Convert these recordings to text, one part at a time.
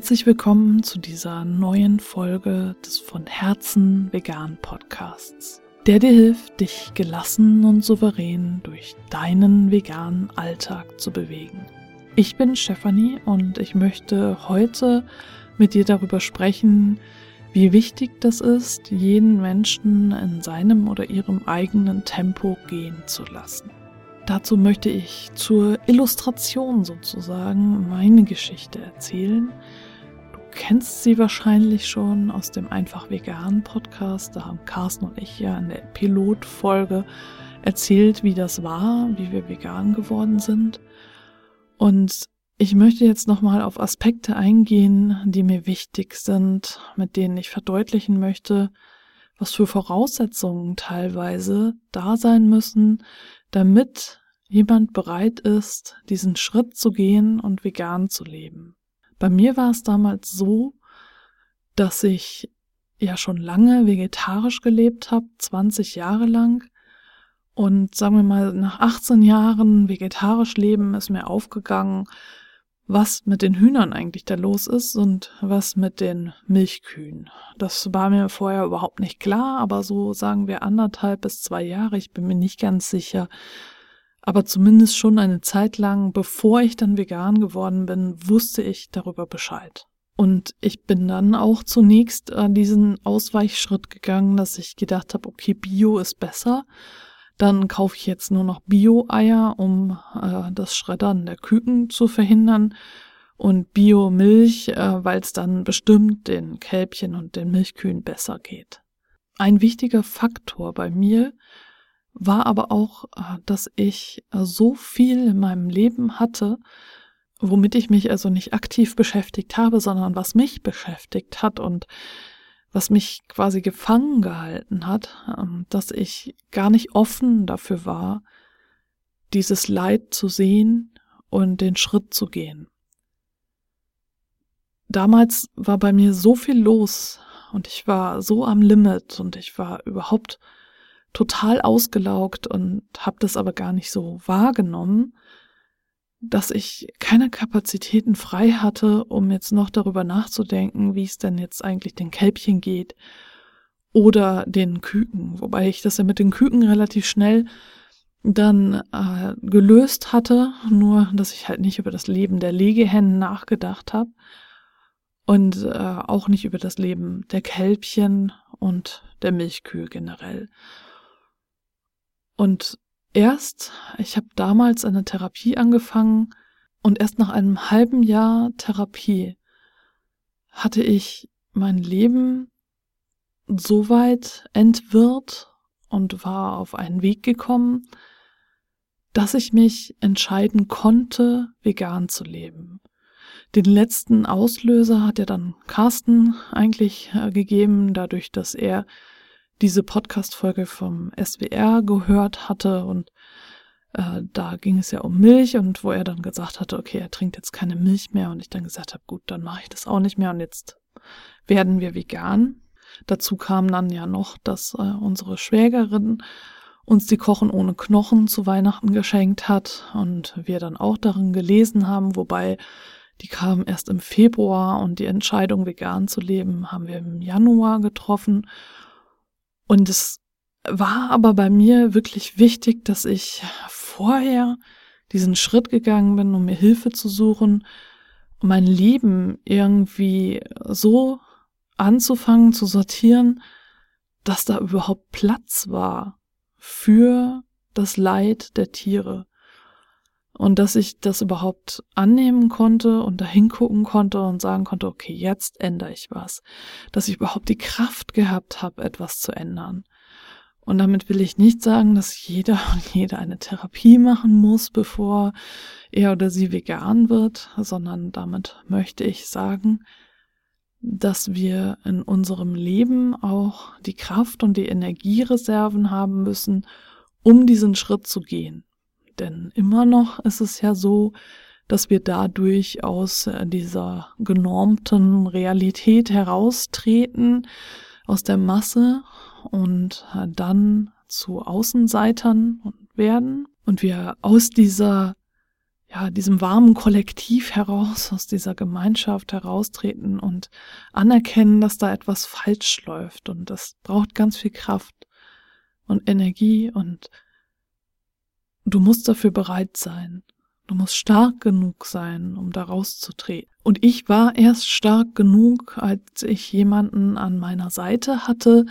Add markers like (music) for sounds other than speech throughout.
Herzlich willkommen zu dieser neuen Folge des von Herzen vegan Podcasts, der dir hilft, dich gelassen und souverän durch deinen veganen Alltag zu bewegen. Ich bin Stefanie und ich möchte heute mit dir darüber sprechen, wie wichtig das ist, jeden Menschen in seinem oder ihrem eigenen Tempo gehen zu lassen. Dazu möchte ich zur Illustration sozusagen meine Geschichte erzählen. Kennst sie wahrscheinlich schon aus dem Einfach Vegan Podcast. Da haben Carsten und ich ja in der Pilotfolge erzählt, wie das war, wie wir vegan geworden sind. Und ich möchte jetzt nochmal auf Aspekte eingehen, die mir wichtig sind, mit denen ich verdeutlichen möchte, was für Voraussetzungen teilweise da sein müssen, damit jemand bereit ist, diesen Schritt zu gehen und vegan zu leben. Bei mir war es damals so, dass ich ja schon lange vegetarisch gelebt habe, 20 Jahre lang. Und sagen wir mal, nach 18 Jahren vegetarisch leben ist mir aufgegangen, was mit den Hühnern eigentlich da los ist und was mit den Milchkühen. Das war mir vorher überhaupt nicht klar, aber so sagen wir anderthalb bis zwei Jahre, ich bin mir nicht ganz sicher. Aber zumindest schon eine Zeit lang, bevor ich dann vegan geworden bin, wusste ich darüber Bescheid. Und ich bin dann auch zunächst diesen Ausweichschritt gegangen, dass ich gedacht habe, okay, Bio ist besser dann kaufe ich jetzt nur noch Bio-Eier, um äh, das Schreddern der Küken zu verhindern. Und Bio-Milch, äh, weil es dann bestimmt den Kälbchen und den Milchkühen besser geht. Ein wichtiger Faktor bei mir war aber auch, äh, dass ich äh, so viel in meinem Leben hatte, womit ich mich also nicht aktiv beschäftigt habe, sondern was mich beschäftigt hat und was mich quasi gefangen gehalten hat, ähm, dass ich gar nicht offen dafür war, dieses Leid zu sehen und den Schritt zu gehen. Damals war bei mir so viel los und ich war so am Limit und ich war überhaupt total ausgelaugt und habe das aber gar nicht so wahrgenommen, dass ich keine Kapazitäten frei hatte, um jetzt noch darüber nachzudenken, wie es denn jetzt eigentlich den Kälbchen geht oder den Küken, wobei ich das ja mit den Küken relativ schnell dann äh, gelöst hatte, nur dass ich halt nicht über das Leben der Legehennen nachgedacht habe und äh, auch nicht über das Leben der Kälbchen und der Milchkühe generell. Und erst, ich habe damals eine Therapie angefangen und erst nach einem halben Jahr Therapie hatte ich mein Leben so weit entwirrt und war auf einen Weg gekommen, dass ich mich entscheiden konnte, vegan zu leben. Den letzten Auslöser hat ja dann Carsten eigentlich äh, gegeben, dadurch, dass er diese Podcast-Folge vom SWR gehört hatte und äh, da ging es ja um Milch und wo er dann gesagt hatte, okay, er trinkt jetzt keine Milch mehr und ich dann gesagt habe, gut, dann mache ich das auch nicht mehr und jetzt werden wir vegan. Dazu kam dann ja noch, dass äh, unsere Schwägerin uns die Kochen ohne Knochen zu Weihnachten geschenkt hat und wir dann auch darin gelesen haben, wobei die kam erst im Februar und die Entscheidung vegan zu leben haben wir im Januar getroffen und es war aber bei mir wirklich wichtig, dass ich vorher diesen Schritt gegangen bin, um mir Hilfe zu suchen, um mein Leben irgendwie so anzufangen zu sortieren, dass da überhaupt Platz war für das Leid der Tiere und dass ich das überhaupt annehmen konnte und da hingucken konnte und sagen konnte, okay, jetzt ändere ich was, dass ich überhaupt die Kraft gehabt habe, etwas zu ändern. Und damit will ich nicht sagen, dass jeder (laughs) und jede eine Therapie machen muss, bevor er oder sie vegan wird, sondern damit möchte ich sagen, dass wir in unserem Leben auch die Kraft und die Energiereserven haben müssen, um diesen Schritt zu gehen. Denn immer noch ist es ja so, dass wir dadurch aus äh, dieser genormten Realität heraustreten, aus der Masse und äh, dann zu Außenseitern werden und wir aus dieser ja, diesem warmen Kollektiv heraus, aus dieser Gemeinschaft heraustreten und anerkennen, dass da etwas falsch läuft. Und das braucht ganz viel Kraft und Energie und du musst dafür bereit sein. Du musst stark genug sein, um da rauszutreten. Und ich war erst stark genug, als ich jemanden an meiner Seite hatte,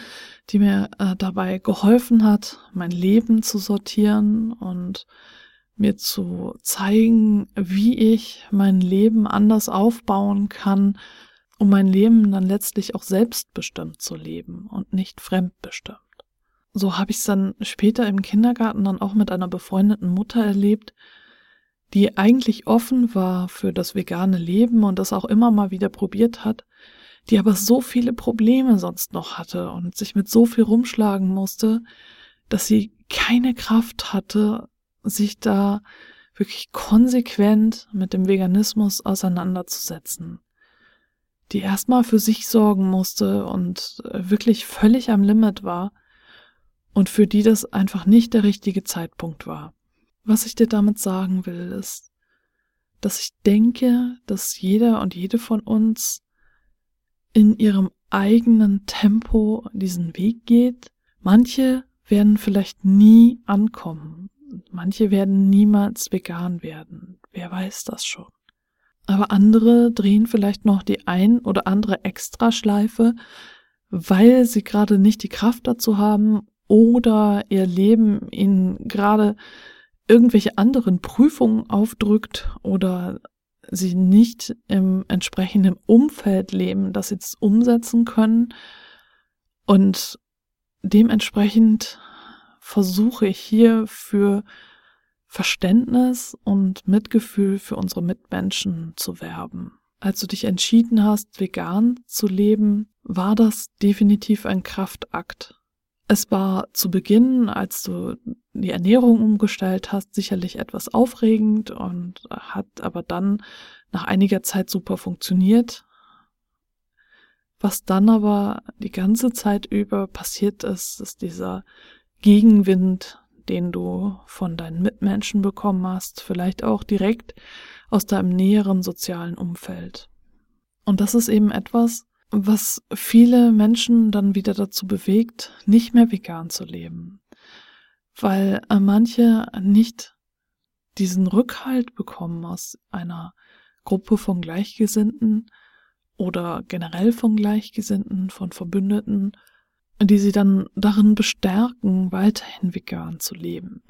die mir äh, dabei geholfen hat, mein Leben zu sortieren und mir zu zeigen, wie ich mein Leben anders aufbauen kann, um mein Leben dann letztlich auch selbstbestimmt zu leben und nicht fremdbestimmt. So habe ich es dann später im Kindergarten dann auch mit einer befreundeten Mutter erlebt, die eigentlich offen war für das vegane Leben und das auch immer mal wieder probiert hat, die aber so viele Probleme sonst noch hatte und sich mit so viel rumschlagen musste, dass sie keine Kraft hatte, sich da wirklich konsequent mit dem Veganismus auseinanderzusetzen. Die erstmal für sich sorgen musste und wirklich völlig am Limit war und für die das einfach nicht der richtige Zeitpunkt war. Was ich dir damit sagen will, ist, dass ich denke, dass jeder und jede von uns in ihrem eigenen Tempo diesen Weg geht. Manche werden vielleicht nie ankommen. Manche werden niemals vegan werden. Wer weiß das schon. Aber andere drehen vielleicht noch die ein oder andere Extraschleife, weil sie gerade nicht die Kraft dazu haben oder ihr Leben ihnen gerade irgendwelche anderen Prüfungen aufdrückt oder sie nicht im entsprechenden Umfeld leben, das sie jetzt umsetzen können. Und dementsprechend versuche ich hier für Verständnis und Mitgefühl für unsere Mitmenschen zu werben. Als du dich entschieden hast, vegan zu leben, war das definitiv ein Kraftakt. Es war zu Beginn, als du die Ernährung umgestellt hast, sicherlich etwas aufregend und hat aber dann nach einiger Zeit super funktioniert. Was dann aber die ganze Zeit über passiert ist, ist dieser Gegenwind, den du von deinen Mitmenschen bekommen hast, vielleicht auch direkt aus deinem näheren sozialen Umfeld. Und das ist eben etwas, was viele Menschen dann wieder dazu bewegt, nicht mehr vegan zu leben, weil äh, manche nicht diesen Rückhalt bekommen aus einer Gruppe von Gleichgesinnten oder generell von Gleichgesinnten, von Verbündeten, die sie dann darin bestärken, weiterhin vegan zu leben.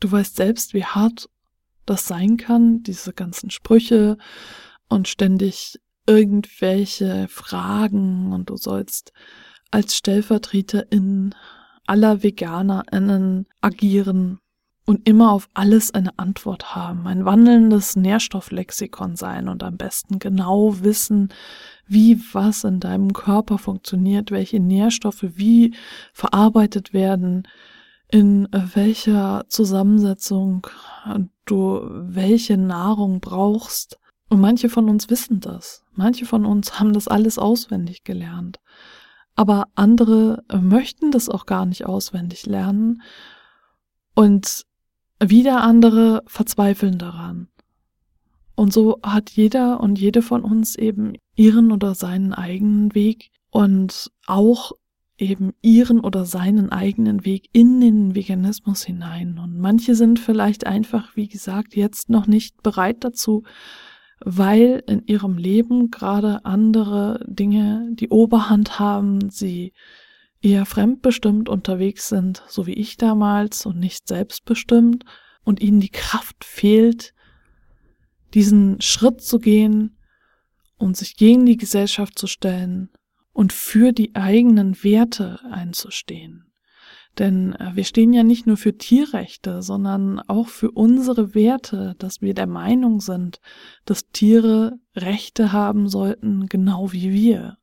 Du weißt selbst, wie hart das sein kann, diese ganzen Sprüche und ständig irgendwelche Fragen und du sollst als Stellvertreterin aller VeganerInnen agieren und immer auf alles eine Antwort haben, ein wandelndes Nährstofflexikon sein und am besten genau wissen, wie was in deinem Körper funktioniert, welche Nährstoffe wie verarbeitet werden, in welcher Zusammensetzung du welche Nahrung brauchst. Und manche von uns wissen das. Manche von uns haben das alles auswendig gelernt. Aber andere möchten das auch gar nicht auswendig lernen. Und wieder andere verzweifeln daran. Und so hat jeder und jede von uns eben ihren oder seinen eigenen Weg und auch eben ihren oder seinen eigenen Weg in den Veganismus hinein. Und manche sind vielleicht einfach, wie gesagt, jetzt noch nicht bereit dazu, weil in ihrem Leben gerade andere Dinge die Oberhand haben, sie eher fremdbestimmt unterwegs sind, so wie ich damals und nicht selbstbestimmt und ihnen die Kraft fehlt, diesen Schritt zu gehen und sich gegen die Gesellschaft zu stellen und für die eigenen Werte einzustehen. Denn äh, wir stehen ja nicht nur für Tierrechte, sondern auch für unsere Werte, dass wir der Meinung sind, dass Tiere Rechte haben sollten, genau wie wir.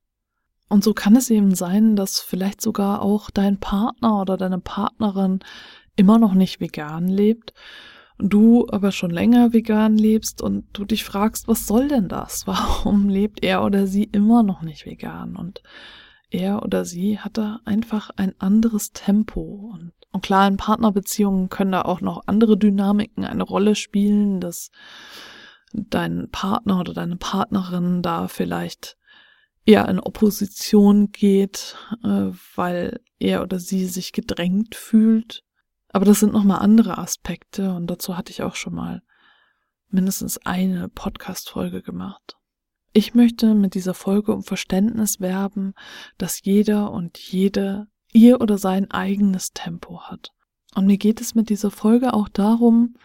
Und so kann es eben sein, dass vielleicht sogar auch dein Partner oder deine Partnerin immer noch nicht vegan lebt, du aber schon länger vegan lebst und du dich fragst, was soll denn das? (laughs) Warum lebt er oder sie immer noch nicht vegan? Und er oder sie hat da einfach ein anderes Tempo und Und klar, in Partnerbeziehungen können da auch noch andere Dynamiken eine Rolle spielen, dass dein Partner oder deine Partnerin da vielleicht eher in Opposition geht, äh, weil er oder sie sich gedrängt fühlt. Aber das sind nochmal andere Aspekte und dazu hatte ich auch schon mal mindestens eine Podcast-Folge gemacht. Ich möchte mit dieser Folge um Verständnis werben, dass jeder und jede ihr oder sein eigenes Tempo hat. Und mir geht es mit dieser Folge auch darum,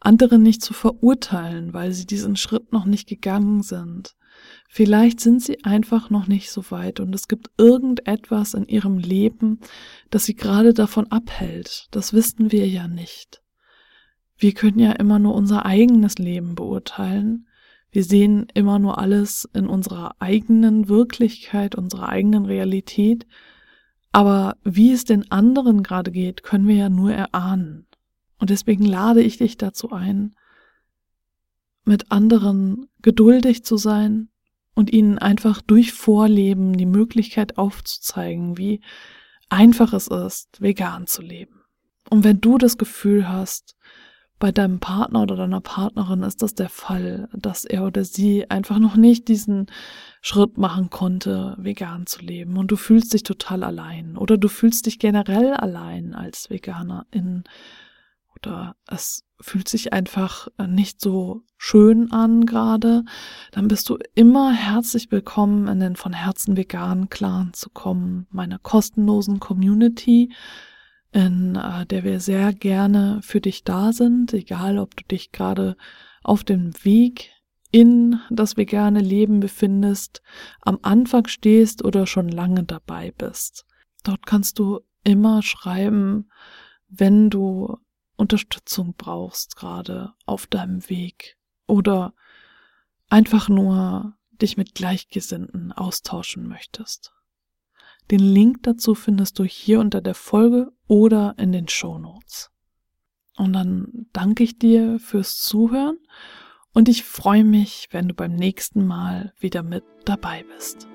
andere nicht zu verurteilen, weil sie diesen Schritt noch nicht gegangen sind. Vielleicht sind sie einfach noch nicht so weit und es gibt irgendetwas in ihrem Leben, das sie gerade davon abhält. Das wissen wir ja nicht. Wir können ja immer nur unser eigenes Leben beurteilen. Wir sehen immer nur alles in unserer eigenen Wirklichkeit, unserer eigenen Realität. Aber wie es den anderen gerade geht, können wir ja nur erahnen. Und deswegen lade ich dich dazu ein, mit anderen geduldig zu sein und ihnen einfach durch Vorleben die Möglichkeit aufzuzeigen, wie einfach es ist, vegan zu leben. Und wenn du das Gefühl hast, bei deinem Partner oder deiner Partnerin ist das der Fall, dass er oder sie einfach noch nicht diesen Schritt machen konnte, vegan zu leben. Und du fühlst dich total allein. Oder du fühlst dich generell allein als Veganerin. Oder es fühlt sich einfach nicht so schön an gerade, dann bist du immer herzlich willkommen, in den von Herzen veganen Clan zu kommen, meiner kostenlosen Community, in äh, der wir sehr gerne für dich da sind, egal ob du dich gerade auf dem Weg in das vegane Leben befindest, am Anfang stehst oder schon lange dabei bist. Dort kannst du immer schreiben, wenn du Unterstützung brauchst gerade auf deinem Weg oder einfach nur dich mit Gleichgesinnten austauschen möchtest. Den Link dazu findest du hier unter der Folge oder in den Show Notes. Und dann danke ich dir fürs Zuhören und ich freue mich, wenn du beim nächsten Mal wieder mit dabei bist.